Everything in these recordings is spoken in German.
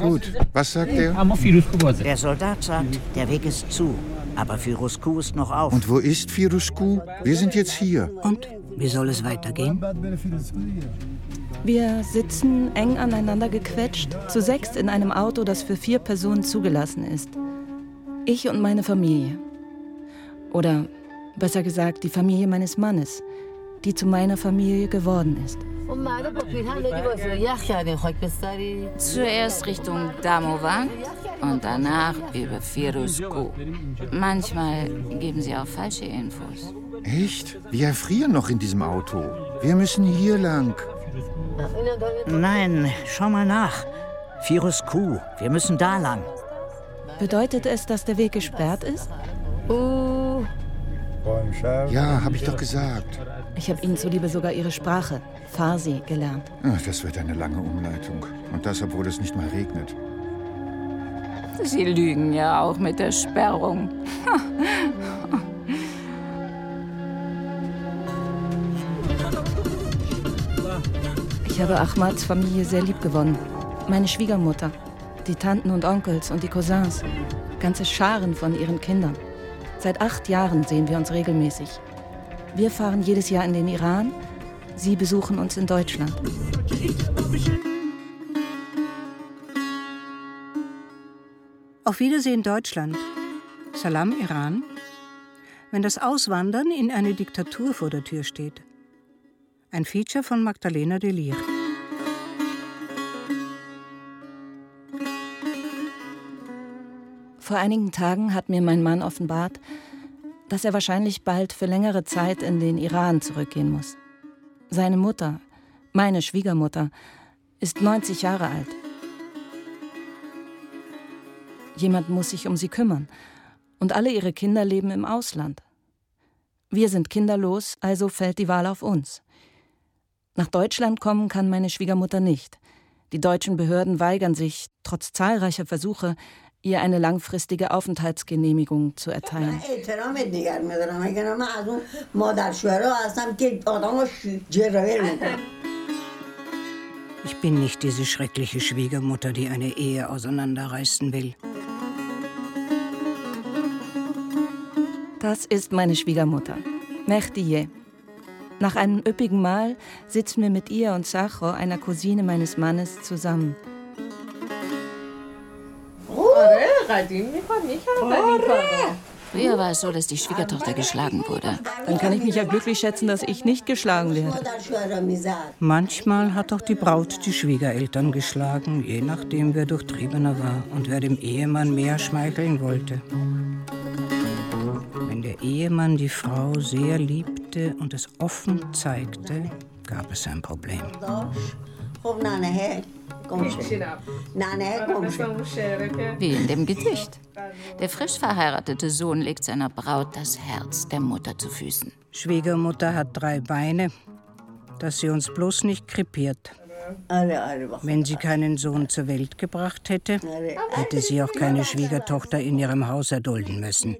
Gut, was sagt er? Der Soldat sagt, der Weg ist zu, aber Firusku ist noch auf. Und wo ist Firusku? Wir sind jetzt hier. Und wie soll es weitergehen? Wir sitzen eng aneinander gequetscht, zu sechst in einem Auto, das für vier Personen zugelassen ist. Ich und meine Familie. Oder besser gesagt, die Familie meines Mannes, die zu meiner Familie geworden ist. Zuerst Richtung Damovan und danach über Firuzko. Manchmal geben sie auch falsche Infos. Echt? Wir erfrieren noch in diesem Auto. Wir müssen hier lang. Nein, schau mal nach. Firuzko, wir müssen da lang. Bedeutet es, dass der Weg gesperrt ist? Ja, habe ich doch gesagt. Ich habe Ihnen zuliebe sogar Ihre Sprache, Farsi, gelernt. Ach, das wird eine lange Umleitung. Und das, obwohl es nicht mal regnet. Sie lügen ja auch mit der Sperrung. Ich habe Ahmads Familie sehr lieb gewonnen. Meine Schwiegermutter, die Tanten und Onkels und die Cousins. Ganze Scharen von ihren Kindern. Seit acht Jahren sehen wir uns regelmäßig. Wir fahren jedes Jahr in den Iran. Sie besuchen uns in Deutschland. Auf Wiedersehen Deutschland. Salam Iran. Wenn das Auswandern in eine Diktatur vor der Tür steht. Ein Feature von Magdalena Delir. Vor einigen Tagen hat mir mein Mann offenbart, dass er wahrscheinlich bald für längere Zeit in den Iran zurückgehen muss. Seine Mutter, meine Schwiegermutter, ist 90 Jahre alt. Jemand muss sich um sie kümmern. Und alle ihre Kinder leben im Ausland. Wir sind kinderlos, also fällt die Wahl auf uns. Nach Deutschland kommen kann meine Schwiegermutter nicht. Die deutschen Behörden weigern sich, trotz zahlreicher Versuche, ihr eine langfristige Aufenthaltsgenehmigung zu erteilen. Ich bin nicht diese schreckliche Schwiegermutter, die eine Ehe auseinanderreißen will. Das ist meine Schwiegermutter, Mehdiye. Nach einem üppigen Mahl sitzen wir mit ihr und Sacho, einer Cousine meines Mannes, zusammen. Früher war es so, dass die Schwiegertochter geschlagen wurde. Dann kann ich mich ja glücklich schätzen, dass ich nicht geschlagen werde. Manchmal hat auch die Braut die Schwiegereltern geschlagen, je nachdem, wer durchtriebener war und wer dem Ehemann mehr schmeicheln wollte. Wenn der Ehemann die Frau sehr liebte und es offen zeigte, gab es ein Problem. Wie in dem Gedicht. Der frisch verheiratete Sohn legt seiner Braut das Herz der Mutter zu Füßen. Schwiegermutter hat drei Beine, dass sie uns bloß nicht krepiert. Wenn sie keinen Sohn zur Welt gebracht hätte, hätte sie auch keine Schwiegertochter in ihrem Haus erdulden müssen.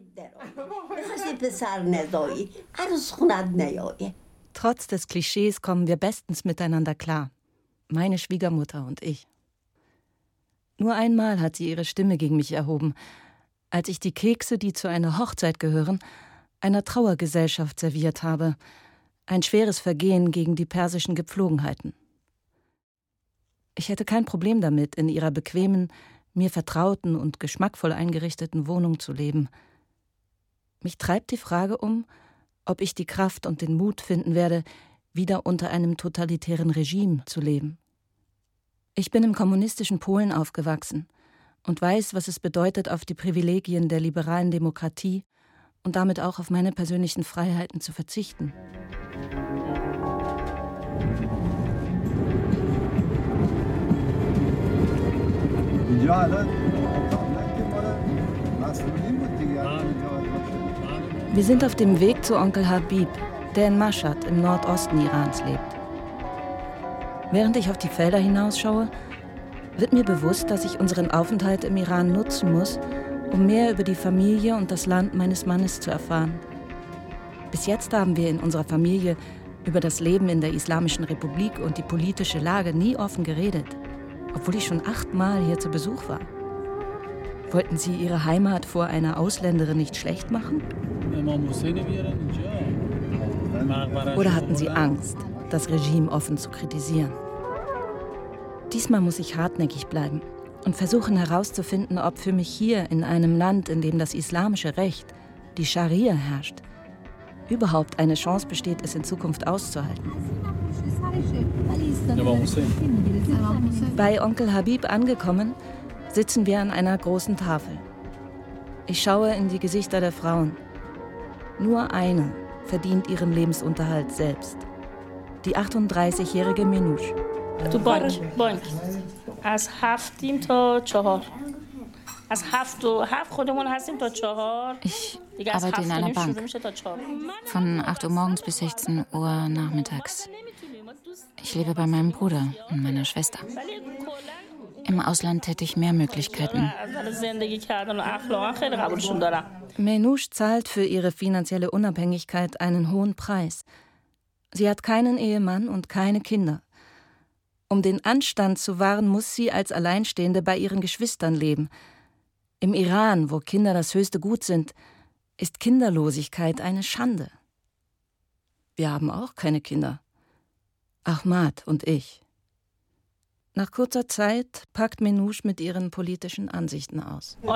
Trotz des Klischees kommen wir bestens miteinander klar. Meine Schwiegermutter und ich. Nur einmal hat sie ihre Stimme gegen mich erhoben, als ich die Kekse, die zu einer Hochzeit gehören, einer Trauergesellschaft serviert habe. Ein schweres Vergehen gegen die persischen Gepflogenheiten. Ich hätte kein Problem damit, in ihrer bequemen, mir vertrauten und geschmackvoll eingerichteten Wohnung zu leben. Mich treibt die Frage um, ob ich die Kraft und den Mut finden werde, wieder unter einem totalitären Regime zu leben. Ich bin im kommunistischen Polen aufgewachsen und weiß, was es bedeutet, auf die Privilegien der liberalen Demokratie und damit auch auf meine persönlichen Freiheiten zu verzichten. Wir sind auf dem Weg zu Onkel Habib, der in Mashhad im Nordosten Irans lebt. Während ich auf die Felder hinausschaue, wird mir bewusst, dass ich unseren Aufenthalt im Iran nutzen muss, um mehr über die Familie und das Land meines Mannes zu erfahren. Bis jetzt haben wir in unserer Familie über das Leben in der Islamischen Republik und die politische Lage nie offen geredet, obwohl ich schon achtmal hier zu Besuch war. Wollten Sie Ihre Heimat vor einer Ausländerin nicht schlecht machen? Oder hatten Sie Angst, das Regime offen zu kritisieren? Diesmal muss ich hartnäckig bleiben und versuchen herauszufinden, ob für mich hier in einem Land, in dem das islamische Recht, die Scharia herrscht, überhaupt eine Chance besteht, es in Zukunft auszuhalten. Bei Onkel Habib angekommen, sitzen wir an einer großen Tafel. Ich schaue in die Gesichter der Frauen. Nur eine verdient ihren Lebensunterhalt selbst. Die 38-jährige Minouche. تو بانک بانک از هفتیم تا چهار از هفت و هفت خودمون هستیم تا چهار Ich arbeite in einer Bank. Von 8 Uhr morgens bis 16 Uhr nachmittags. Ich lebe bei meinem Bruder und meiner Schwester. Im Ausland hätte ich mehr Möglichkeiten. Menouche zahlt für ihre finanzielle Unabhängigkeit einen hohen Preis. Sie hat keinen Ehemann und keine Kinder. Um den Anstand zu wahren, muss sie als Alleinstehende bei ihren Geschwistern leben. Im Iran, wo Kinder das höchste Gut sind, ist Kinderlosigkeit eine Schande. Wir haben auch keine Kinder. Ahmad und ich. Nach kurzer Zeit packt Menouche mit ihren politischen Ansichten aus. Im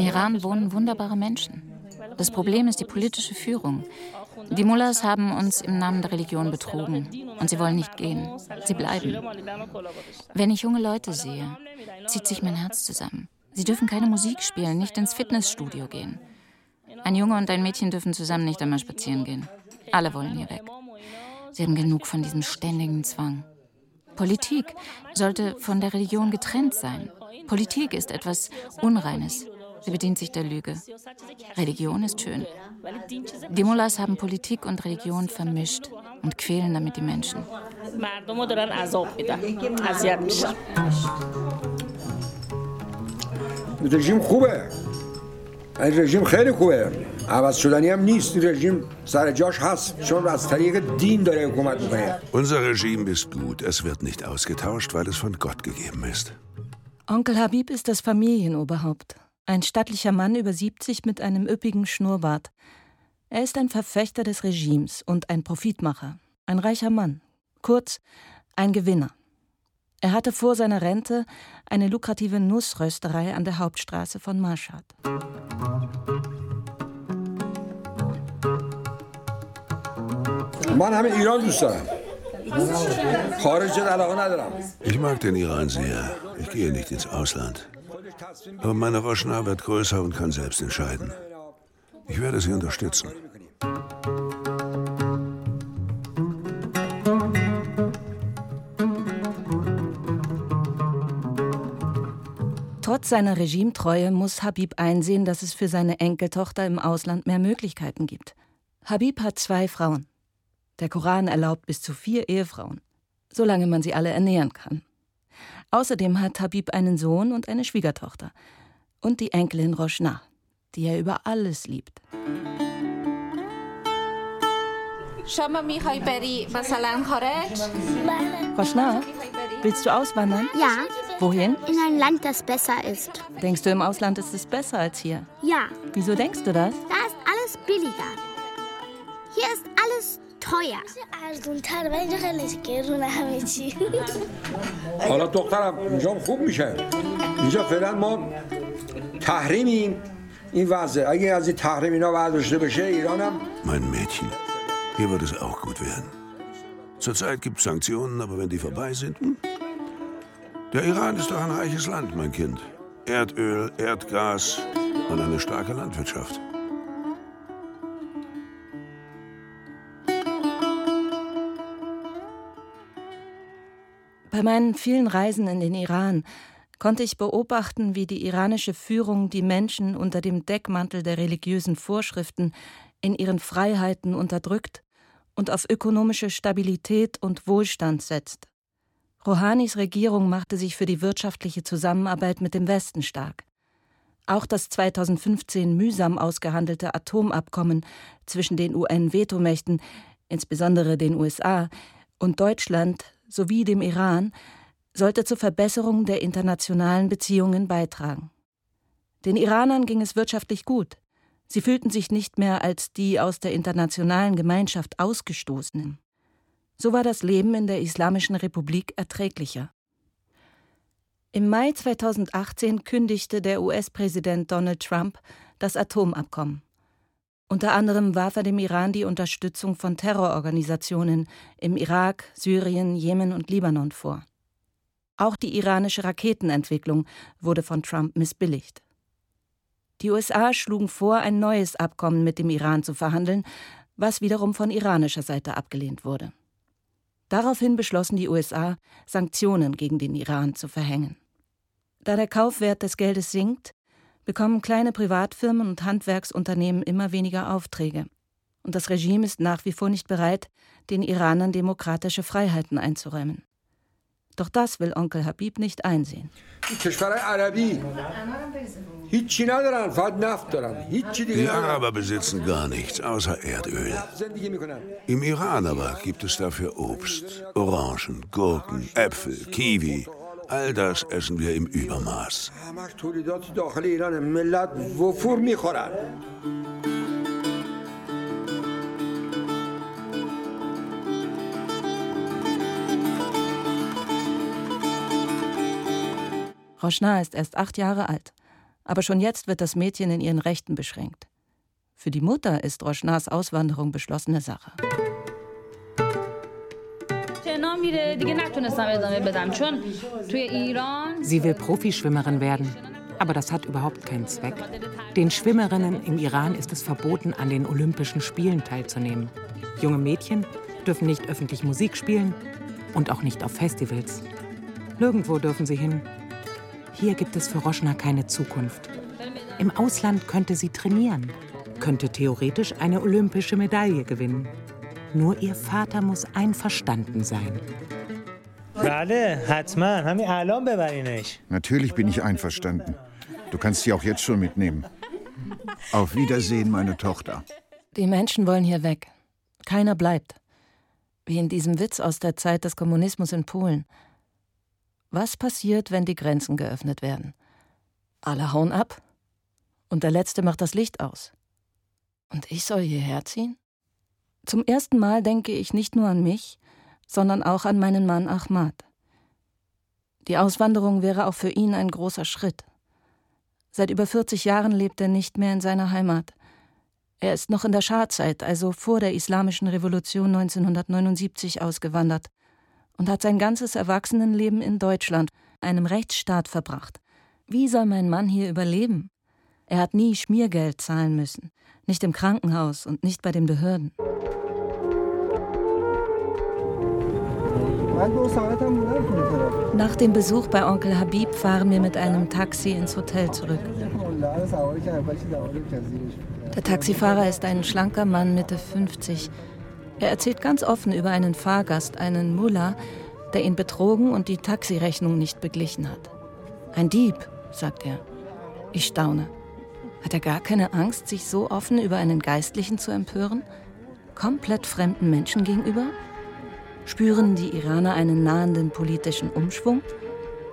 Iran wohnen wunderbare Menschen. Das Problem ist die politische Führung. Die Mullahs haben uns im Namen der Religion betrogen und sie wollen nicht gehen. Sie bleiben. Wenn ich junge Leute sehe, zieht sich mein Herz zusammen. Sie dürfen keine Musik spielen, nicht ins Fitnessstudio gehen. Ein Junge und ein Mädchen dürfen zusammen nicht einmal spazieren gehen. Alle wollen hier weg. Sie haben genug von diesem ständigen Zwang. Politik sollte von der Religion getrennt sein. Politik ist etwas Unreines. Sie bedient sich der Lüge. Religion ist schön. Die Mullahs haben Politik und Religion vermischt und quälen damit die Menschen. رژیم خوبه این رژیم خیلی خوبه عوض شدنی هم نیست این رژیم سر جاش هست چون از طریق دین داره حکومت میکنه Unser Regime ist gut. Es wird nicht ausgetauscht, weil es von Gott gegeben ist. Onkel Habib ist das Familienoberhaupt. Ein stattlicher Mann über 70 mit einem üppigen Schnurrbart. Er ist ein Verfechter des Regimes und ein Profitmacher, ein reicher Mann, kurz ein Gewinner. Er hatte vor seiner Rente eine lukrative Nussrösterei an der Hauptstraße von Maschad. Ich mag den Iran sehr. Ich gehe nicht ins Ausland. Aber meine Roschna wird größer und kann selbst entscheiden. Ich werde sie unterstützen. Trotz seiner Regimetreue muss Habib einsehen, dass es für seine Enkeltochter im Ausland mehr Möglichkeiten gibt. Habib hat zwei Frauen. Der Koran erlaubt bis zu vier Ehefrauen, solange man sie alle ernähren kann. Außerdem hat Habib einen Sohn und eine Schwiegertochter und die Enkelin Roshna, die er über alles liebt. Roshna, willst du auswandern? Ja. Wohin? In ein Land, das besser ist. Denkst du, im Ausland ist es besser als hier? Ja. Wieso denkst du das? Da ist alles billiger. Hier ist alles teuer. ارزونتر و اینجا خیلی گرونه همه چی حالا دخترم اینجا خوب میشه اینجا فعلا ما تحریمیم این وضعه اگه از این تحریم اینا برداشته بشه ایرانم Mein Mädchen, hier wird es auch gut werden. Zurzeit gibt es Sanktionen, aber wenn die vorbei sind. Hm? Der Iran ist doch ein reiches Land, mein Kind. Erdöl, Erdgas und eine starke Landwirtschaft. Bei meinen vielen Reisen in den Iran konnte ich beobachten, wie die iranische Führung die Menschen unter dem Deckmantel der religiösen Vorschriften in ihren Freiheiten unterdrückt und auf ökonomische Stabilität und Wohlstand setzt. Rouhanis Regierung machte sich für die wirtschaftliche Zusammenarbeit mit dem Westen stark. Auch das 2015 mühsam ausgehandelte Atomabkommen zwischen den UN-Vetomächten, insbesondere den USA, und Deutschland sowie dem Iran sollte zur Verbesserung der internationalen Beziehungen beitragen. Den Iranern ging es wirtschaftlich gut. Sie fühlten sich nicht mehr als die aus der internationalen Gemeinschaft Ausgestoßenen. So war das Leben in der Islamischen Republik erträglicher. Im Mai 2018 kündigte der US-Präsident Donald Trump das Atomabkommen. Unter anderem warf er dem Iran die Unterstützung von Terrororganisationen im Irak, Syrien, Jemen und Libanon vor. Auch die iranische Raketenentwicklung wurde von Trump missbilligt. Die USA schlugen vor, ein neues Abkommen mit dem Iran zu verhandeln, was wiederum von iranischer Seite abgelehnt wurde. Daraufhin beschlossen die USA, Sanktionen gegen den Iran zu verhängen. Da der Kaufwert des Geldes sinkt, bekommen kleine Privatfirmen und Handwerksunternehmen immer weniger Aufträge. Und das Regime ist nach wie vor nicht bereit, den Iranern demokratische Freiheiten einzuräumen. Doch das will Onkel Habib nicht einsehen. Die Araber besitzen gar nichts außer Erdöl. Im Iran aber gibt es dafür Obst, Orangen, Gurken, Äpfel, Kiwi. All das essen wir im Übermaß. Roshna ist erst acht Jahre alt, aber schon jetzt wird das Mädchen in ihren Rechten beschränkt. Für die Mutter ist Roshnas Auswanderung beschlossene Sache. Sie will Profischwimmerin werden, aber das hat überhaupt keinen Zweck. Den Schwimmerinnen im Iran ist es verboten, an den Olympischen Spielen teilzunehmen. Junge Mädchen dürfen nicht öffentlich Musik spielen und auch nicht auf Festivals. Nirgendwo dürfen sie hin, hier gibt es für Roschner keine Zukunft. Im Ausland könnte sie trainieren, könnte theoretisch eine olympische Medaille gewinnen. Nur ihr Vater muss einverstanden sein. Natürlich bin ich einverstanden. Du kannst sie auch jetzt schon mitnehmen. Auf Wiedersehen, meine Tochter. Die Menschen wollen hier weg. Keiner bleibt. Wie in diesem Witz aus der Zeit des Kommunismus in Polen. Was passiert, wenn die Grenzen geöffnet werden? Alle hauen ab und der Letzte macht das Licht aus. Und ich soll hierher ziehen? Zum ersten Mal denke ich nicht nur an mich, sondern auch an meinen Mann Ahmad. Die Auswanderung wäre auch für ihn ein großer Schritt. Seit über 40 Jahren lebt er nicht mehr in seiner Heimat. Er ist noch in der Schahzeit, also vor der Islamischen Revolution 1979, ausgewandert und hat sein ganzes Erwachsenenleben in Deutschland, einem Rechtsstaat, verbracht. Wie soll mein Mann hier überleben? Er hat nie Schmiergeld zahlen müssen, nicht im Krankenhaus und nicht bei den Behörden. Nach dem Besuch bei Onkel Habib fahren wir mit einem Taxi ins Hotel zurück. Der Taxifahrer ist ein schlanker Mann Mitte 50, er erzählt ganz offen über einen Fahrgast, einen Mullah, der ihn betrogen und die Taxirechnung nicht beglichen hat. Ein Dieb, sagt er. Ich staune. Hat er gar keine Angst, sich so offen über einen Geistlichen zu empören? Komplett fremden Menschen gegenüber? Spüren die Iraner einen nahenden politischen Umschwung?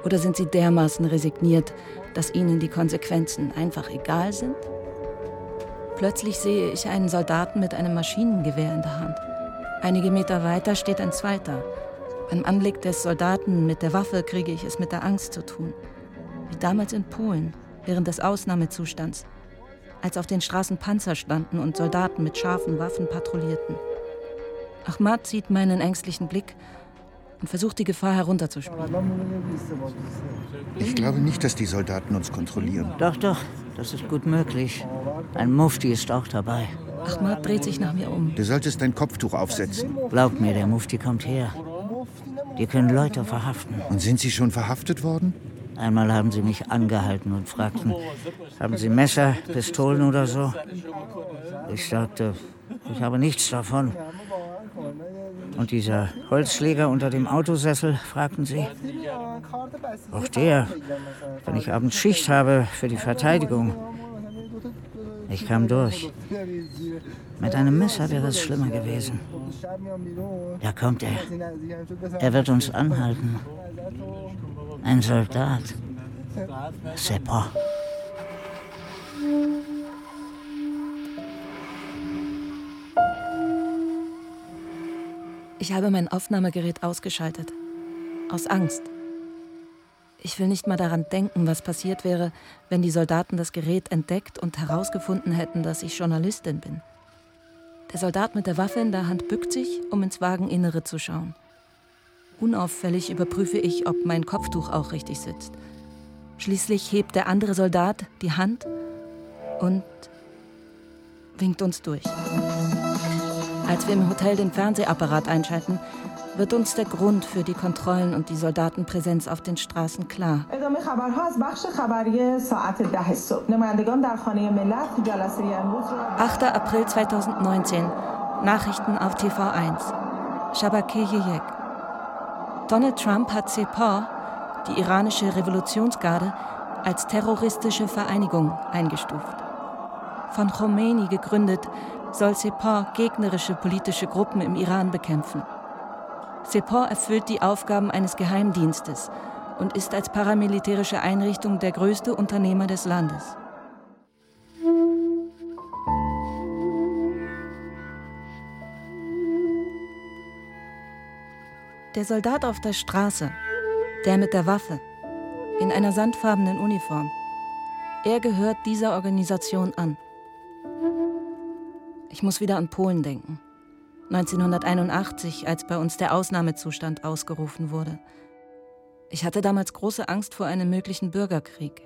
Oder sind sie dermaßen resigniert, dass ihnen die Konsequenzen einfach egal sind? Plötzlich sehe ich einen Soldaten mit einem Maschinengewehr in der Hand. Einige Meter weiter steht ein zweiter. Beim Anblick des Soldaten mit der Waffe kriege ich es mit der Angst zu tun. Wie damals in Polen, während des Ausnahmezustands, als auf den Straßen Panzer standen und Soldaten mit scharfen Waffen patrouillierten. Ahmad sieht meinen ängstlichen Blick und versucht die Gefahr herunterzuspielen. Ich glaube nicht, dass die Soldaten uns kontrollieren. Doch, doch, das ist gut möglich. Ein Mufti ist auch dabei. Ahmad dreht sich nach mir um. Du solltest dein Kopftuch aufsetzen. Glaub mir, der Mufti kommt her. Die können Leute verhaften. Und sind sie schon verhaftet worden? Einmal haben sie mich angehalten und fragten, haben Sie Messer, Pistolen oder so? Ich sagte, ich habe nichts davon. Und dieser Holzschläger unter dem Autosessel, fragten sie. Auch der, wenn ich abends Schicht habe für die Verteidigung. Ich kam durch. Mit einem Messer wäre es schlimmer gewesen. Da kommt er. Er wird uns anhalten. Ein Soldat. C'est pas. Ich habe mein Aufnahmegerät ausgeschaltet. Aus Angst. Ich will nicht mal daran denken, was passiert wäre, wenn die Soldaten das Gerät entdeckt und herausgefunden hätten, dass ich Journalistin bin. Der Soldat mit der Waffe in der Hand bückt sich, um ins Wageninnere zu schauen. Unauffällig überprüfe ich, ob mein Kopftuch auch richtig sitzt. Schließlich hebt der andere Soldat die Hand und winkt uns durch. Als wir im Hotel den Fernsehapparat einschalten, wird uns der Grund für die Kontrollen und die Soldatenpräsenz auf den Straßen klar. 8. April 2019. Nachrichten auf TV1. Shabake Yeyek. Donald Trump hat Sepah, die iranische Revolutionsgarde, als terroristische Vereinigung eingestuft. Von Khomeini gegründet, soll Sepah gegnerische politische Gruppen im Iran bekämpfen. Sepah erfüllt die Aufgaben eines Geheimdienstes und ist als paramilitärische Einrichtung der größte Unternehmer des Landes. Der Soldat auf der Straße, der mit der Waffe, in einer sandfarbenen Uniform, er gehört dieser Organisation an. Ich muss wieder an Polen denken. 1981, als bei uns der Ausnahmezustand ausgerufen wurde. Ich hatte damals große Angst vor einem möglichen Bürgerkrieg.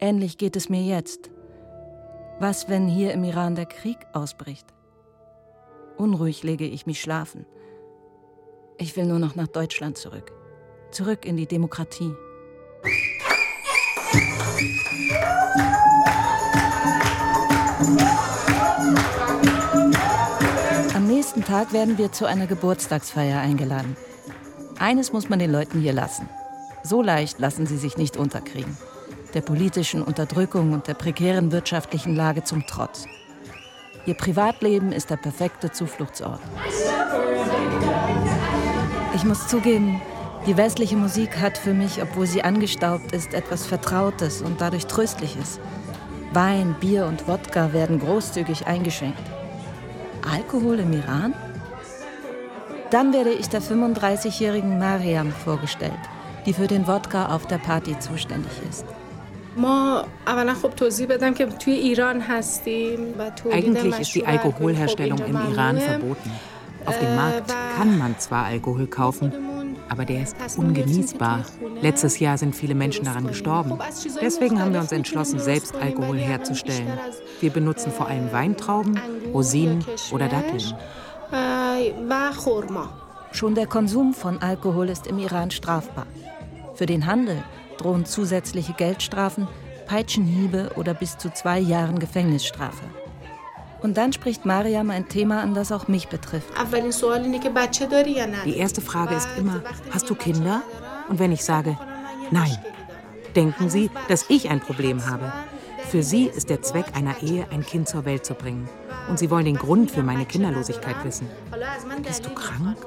Ähnlich geht es mir jetzt. Was, wenn hier im Iran der Krieg ausbricht? Unruhig lege ich mich schlafen. Ich will nur noch nach Deutschland zurück. Zurück in die Demokratie. Nächsten Tag werden wir zu einer Geburtstagsfeier eingeladen. Eines muss man den Leuten hier lassen. So leicht lassen sie sich nicht unterkriegen. Der politischen Unterdrückung und der prekären wirtschaftlichen Lage zum Trotz. Ihr Privatleben ist der perfekte Zufluchtsort. Ich muss zugeben, die westliche Musik hat für mich, obwohl sie angestaubt ist, etwas Vertrautes und dadurch Tröstliches. Wein, Bier und Wodka werden großzügig eingeschenkt. Alkohol im Iran? Dann werde ich der 35-jährigen Mariam vorgestellt, die für den Wodka auf der Party zuständig ist. Eigentlich ist die Alkoholherstellung im Iran verboten. Auf dem Markt kann man zwar Alkohol kaufen, aber der ist ungenießbar. Letztes Jahr sind viele Menschen daran gestorben. Deswegen haben wir uns entschlossen, selbst Alkohol herzustellen. Wir benutzen vor allem Weintrauben, Rosinen oder Datteln. Schon der Konsum von Alkohol ist im Iran strafbar. Für den Handel drohen zusätzliche Geldstrafen, Peitschenhiebe oder bis zu zwei Jahren Gefängnisstrafe. Und dann spricht Mariam ein Thema an, das auch mich betrifft. Die erste Frage ist immer, hast du Kinder? Und wenn ich sage, nein, denken Sie, dass ich ein Problem habe. Für Sie ist der Zweck einer Ehe, ein Kind zur Welt zu bringen. Und Sie wollen den Grund für meine Kinderlosigkeit wissen. Bist du krank?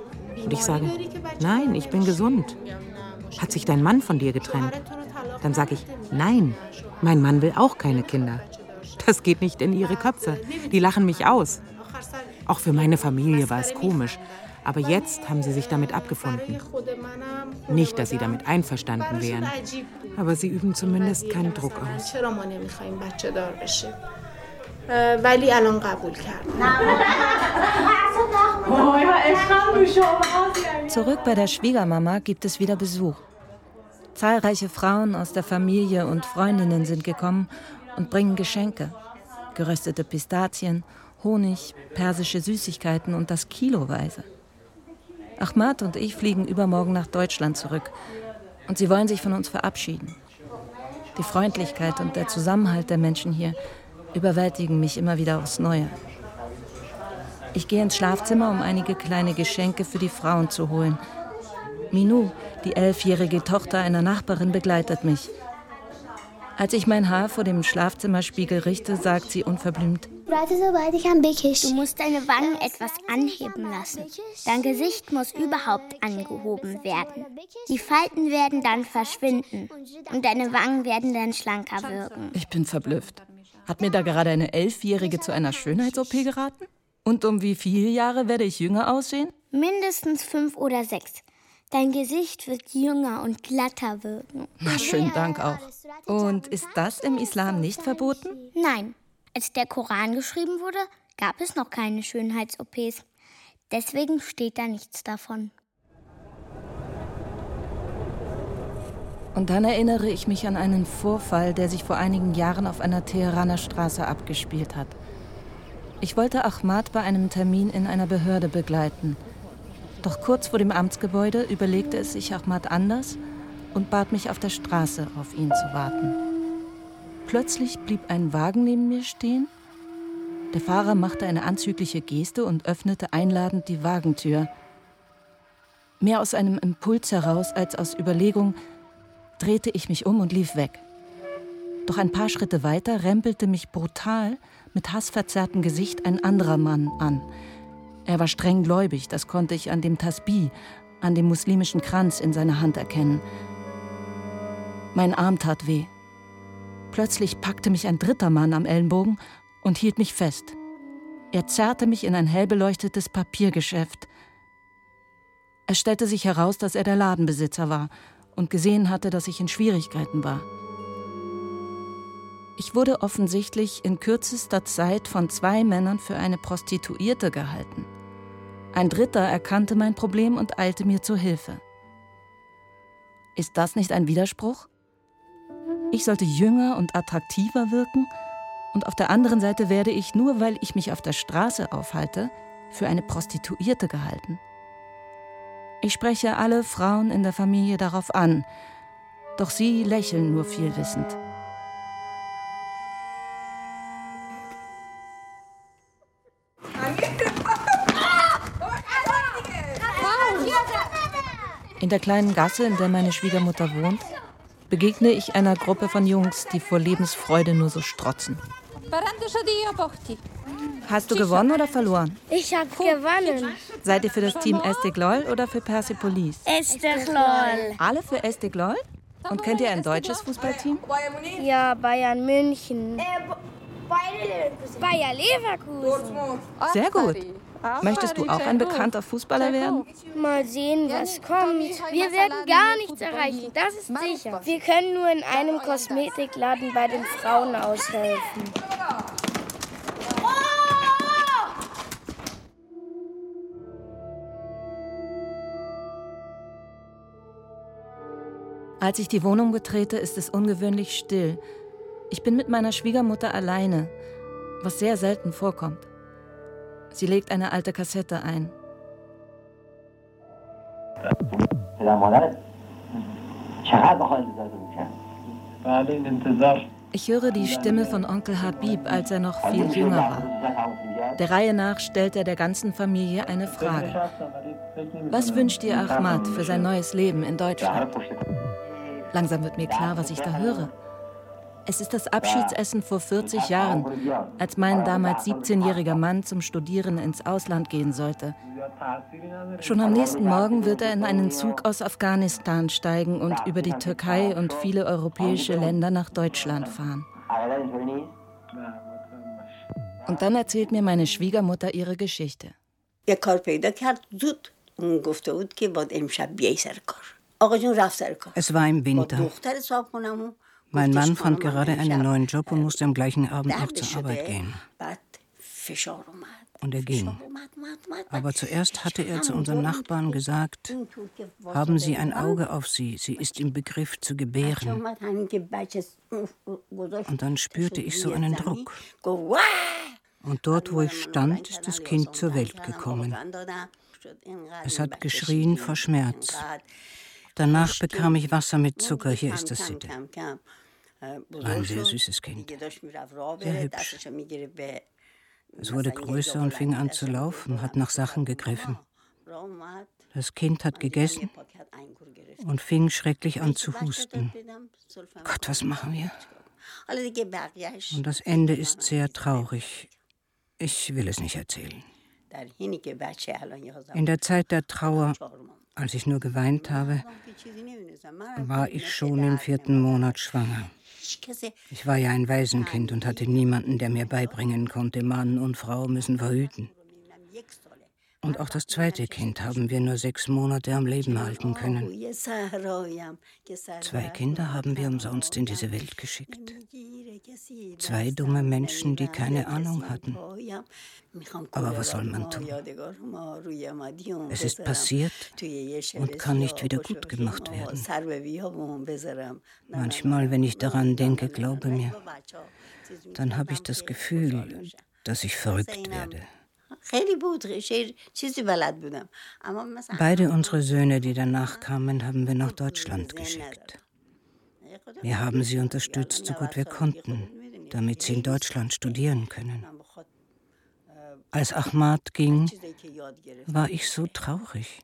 Und ich sage, nein, ich bin gesund. Hat sich dein Mann von dir getrennt? Dann sage ich, nein, mein Mann will auch keine Kinder. Das geht nicht in ihre Köpfe. Die lachen mich aus. Auch für meine Familie war es komisch. Aber jetzt haben sie sich damit abgefunden. Nicht, dass sie damit einverstanden wären, aber sie üben zumindest keinen Druck aus. Zurück bei der Schwiegermama gibt es wieder Besuch. Zahlreiche Frauen aus der Familie und Freundinnen sind gekommen und bringen Geschenke. Geröstete Pistazien, Honig, persische Süßigkeiten und das kiloweise. Ahmad und ich fliegen übermorgen nach Deutschland zurück und sie wollen sich von uns verabschieden. Die Freundlichkeit und der Zusammenhalt der Menschen hier überwältigen mich immer wieder aufs Neue. Ich gehe ins Schlafzimmer, um einige kleine Geschenke für die Frauen zu holen. Minou, die elfjährige Tochter einer Nachbarin, begleitet mich. Als ich mein Haar vor dem Schlafzimmerspiegel richte, sagt sie unverblümt: Du musst deine Wangen etwas anheben lassen. Dein Gesicht muss überhaupt angehoben werden. Die Falten werden dann verschwinden und deine Wangen werden dann schlanker wirken. Ich bin verblüfft. Hat mir da gerade eine Elfjährige zu einer Schönheits-OP geraten? Und um wie viele Jahre werde ich jünger aussehen? Mindestens fünf oder sechs. Dein Gesicht wird jünger und glatter wirken. Na, schönen Dank auch. Und ist das im Islam nicht verboten? Nein. Als der Koran geschrieben wurde, gab es noch keine Schönheits-OPs. Deswegen steht da nichts davon. Und dann erinnere ich mich an einen Vorfall, der sich vor einigen Jahren auf einer Teheraner Straße abgespielt hat. Ich wollte Ahmad bei einem Termin in einer Behörde begleiten. Doch kurz vor dem Amtsgebäude überlegte es sich Ahmad anders und bat mich auf der Straße auf ihn zu warten. Plötzlich blieb ein Wagen neben mir stehen. Der Fahrer machte eine anzügliche Geste und öffnete einladend die Wagentür. Mehr aus einem Impuls heraus als aus Überlegung drehte ich mich um und lief weg. Doch ein paar Schritte weiter rempelte mich brutal mit hassverzerrtem Gesicht ein anderer Mann an, er war streng gläubig, das konnte ich an dem Tasbih, an dem muslimischen Kranz in seiner Hand erkennen. Mein Arm tat weh. Plötzlich packte mich ein dritter Mann am Ellenbogen und hielt mich fest. Er zerrte mich in ein hell beleuchtetes Papiergeschäft. Es stellte sich heraus, dass er der Ladenbesitzer war und gesehen hatte, dass ich in Schwierigkeiten war. Ich wurde offensichtlich in kürzester Zeit von zwei Männern für eine Prostituierte gehalten. Ein dritter erkannte mein Problem und eilte mir zur Hilfe. Ist das nicht ein Widerspruch? Ich sollte jünger und attraktiver wirken und auf der anderen Seite werde ich, nur weil ich mich auf der Straße aufhalte, für eine Prostituierte gehalten. Ich spreche alle Frauen in der Familie darauf an, doch sie lächeln nur vielwissend. In der kleinen Gasse, in der meine Schwiegermutter wohnt, begegne ich einer Gruppe von Jungs, die vor Lebensfreude nur so strotzen. Hast du gewonnen oder verloren? Ich habe gewonnen. Seid ihr für das Team Esteglol oder für Persepolis? Esteglol. Alle für Esteglol? Und kennt ihr ein deutsches Fußballteam? Ja, Bayern München. Bayer Leverkusen. Sehr gut. Möchtest du auch ein bekannter Fußballer werden? Mal sehen, was kommt. Wir werden gar nichts erreichen, das ist sicher. Wir können nur in einem Kosmetikladen bei den Frauen aushelfen. Als ich die Wohnung betrete, ist es ungewöhnlich still. Ich bin mit meiner Schwiegermutter alleine, was sehr selten vorkommt. Sie legt eine alte Kassette ein. Ich höre die Stimme von Onkel Habib, als er noch viel jünger war. Der Reihe nach stellt er der ganzen Familie eine Frage. Was wünscht ihr Ahmad für sein neues Leben in Deutschland? Langsam wird mir klar, was ich da höre. Es ist das Abschiedsessen vor 40 Jahren, als mein damals 17-jähriger Mann zum Studieren ins Ausland gehen sollte. Schon am nächsten Morgen wird er in einen Zug aus Afghanistan steigen und über die Türkei und viele europäische Länder nach Deutschland fahren. Und dann erzählt mir meine Schwiegermutter ihre Geschichte. Es war im Winter. Mein Mann fand gerade einen neuen Job und musste am gleichen Abend noch zur Arbeit gehen. Und er ging. Aber zuerst hatte er zu unseren Nachbarn gesagt, haben Sie ein Auge auf sie, sie ist im Begriff zu gebären. Und dann spürte ich so einen Druck. Und dort, wo ich stand, ist das Kind zur Welt gekommen. Es hat geschrien vor Schmerz. Danach bekam ich Wasser mit Zucker. Hier ist das Sitte. Ein sehr süßes Kind. Sehr hübsch. Es wurde größer und fing an zu laufen, hat nach Sachen gegriffen. Das Kind hat gegessen und fing schrecklich an zu husten. Gott, was machen wir? Und das Ende ist sehr traurig. Ich will es nicht erzählen. In der Zeit der Trauer, als ich nur geweint habe, war ich schon im vierten Monat schwanger. Ich war ja ein Waisenkind und hatte niemanden, der mir beibringen konnte, Mann und Frau müssen verhüten. Und auch das zweite Kind haben wir nur sechs Monate am Leben halten können. Zwei Kinder haben wir umsonst in diese Welt geschickt. Zwei dumme Menschen, die keine Ahnung hatten. Aber was soll man tun? Es ist passiert und kann nicht wieder gut gemacht werden. Manchmal, wenn ich daran denke, glaube mir, dann habe ich das Gefühl, dass ich verrückt werde. Beide unsere Söhne, die danach kamen, haben wir nach Deutschland geschickt. Wir haben sie unterstützt, so gut wir konnten, damit sie in Deutschland studieren können. Als Ahmad ging, war ich so traurig.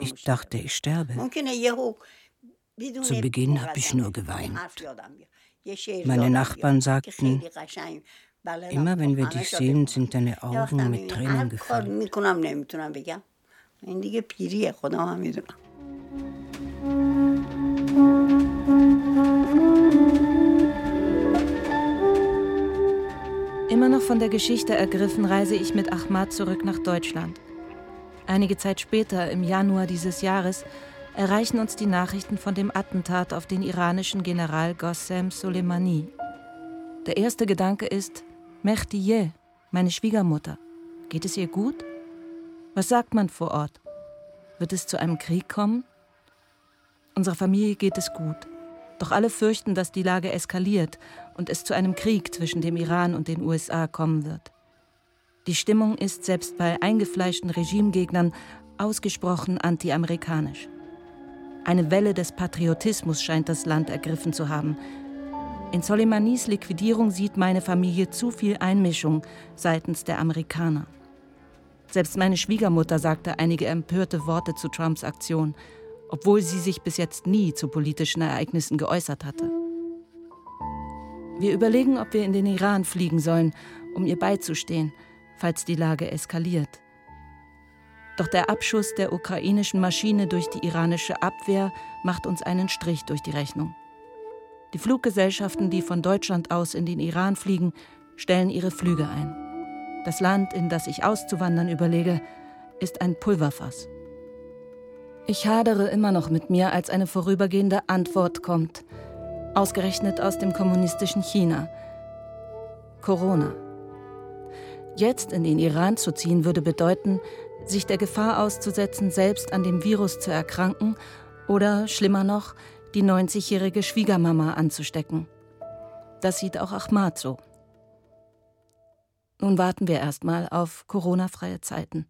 Ich dachte, ich sterbe. Zu Beginn habe ich nur geweint. Meine Nachbarn sagten, Immer wenn wir dich sehen, sind deine Augen mit Tränen gefüllt. Immer noch von der Geschichte ergriffen, reise ich mit Ahmad zurück nach Deutschland. Einige Zeit später, im Januar dieses Jahres, erreichen uns die Nachrichten von dem Attentat auf den iranischen General Qassem Soleimani. Der erste Gedanke ist, Mehdiye, meine Schwiegermutter. Geht es ihr gut? Was sagt man vor Ort? Wird es zu einem Krieg kommen? Unserer Familie geht es gut. Doch alle fürchten, dass die Lage eskaliert und es zu einem Krieg zwischen dem Iran und den USA kommen wird. Die Stimmung ist selbst bei eingefleischten Regimegegnern ausgesprochen anti-amerikanisch. Eine Welle des Patriotismus scheint das Land ergriffen zu haben, in Soleimanis Liquidierung sieht meine Familie zu viel Einmischung seitens der Amerikaner. Selbst meine Schwiegermutter sagte einige empörte Worte zu Trumps Aktion, obwohl sie sich bis jetzt nie zu politischen Ereignissen geäußert hatte. Wir überlegen, ob wir in den Iran fliegen sollen, um ihr beizustehen, falls die Lage eskaliert. Doch der Abschuss der ukrainischen Maschine durch die iranische Abwehr macht uns einen Strich durch die Rechnung. Die Fluggesellschaften, die von Deutschland aus in den Iran fliegen, stellen ihre Flüge ein. Das Land, in das ich auszuwandern überlege, ist ein Pulverfass. Ich hadere immer noch mit mir, als eine vorübergehende Antwort kommt, ausgerechnet aus dem kommunistischen China. Corona. Jetzt in den Iran zu ziehen würde bedeuten, sich der Gefahr auszusetzen, selbst an dem Virus zu erkranken oder, schlimmer noch, die 90-jährige Schwiegermama anzustecken. Das sieht auch Ahmad so. Nun warten wir erstmal auf Corona-freie Zeiten.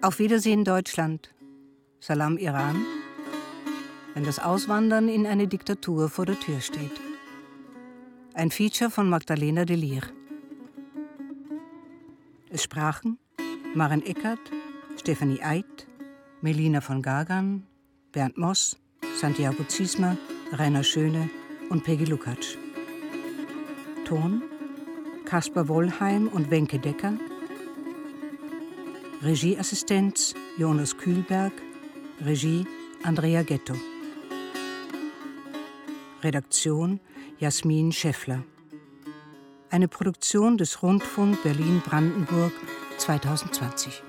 Auf Wiedersehen Deutschland. Salam Iran wenn das Auswandern in eine Diktatur vor der Tür steht. Ein Feature von Magdalena Delir. Es sprachen Maren Eckert, Stefanie Eid, Melina von Gagan, Bernd Moss, Santiago Ziesmer, Rainer Schöne und Peggy Lukacs. Ton Kaspar Wollheim und Wenke Decker. Regieassistenz Jonas Kühlberg. Regie Andrea Ghetto. Redaktion Jasmin Scheffler. Eine Produktion des Rundfunk Berlin-Brandenburg 2020.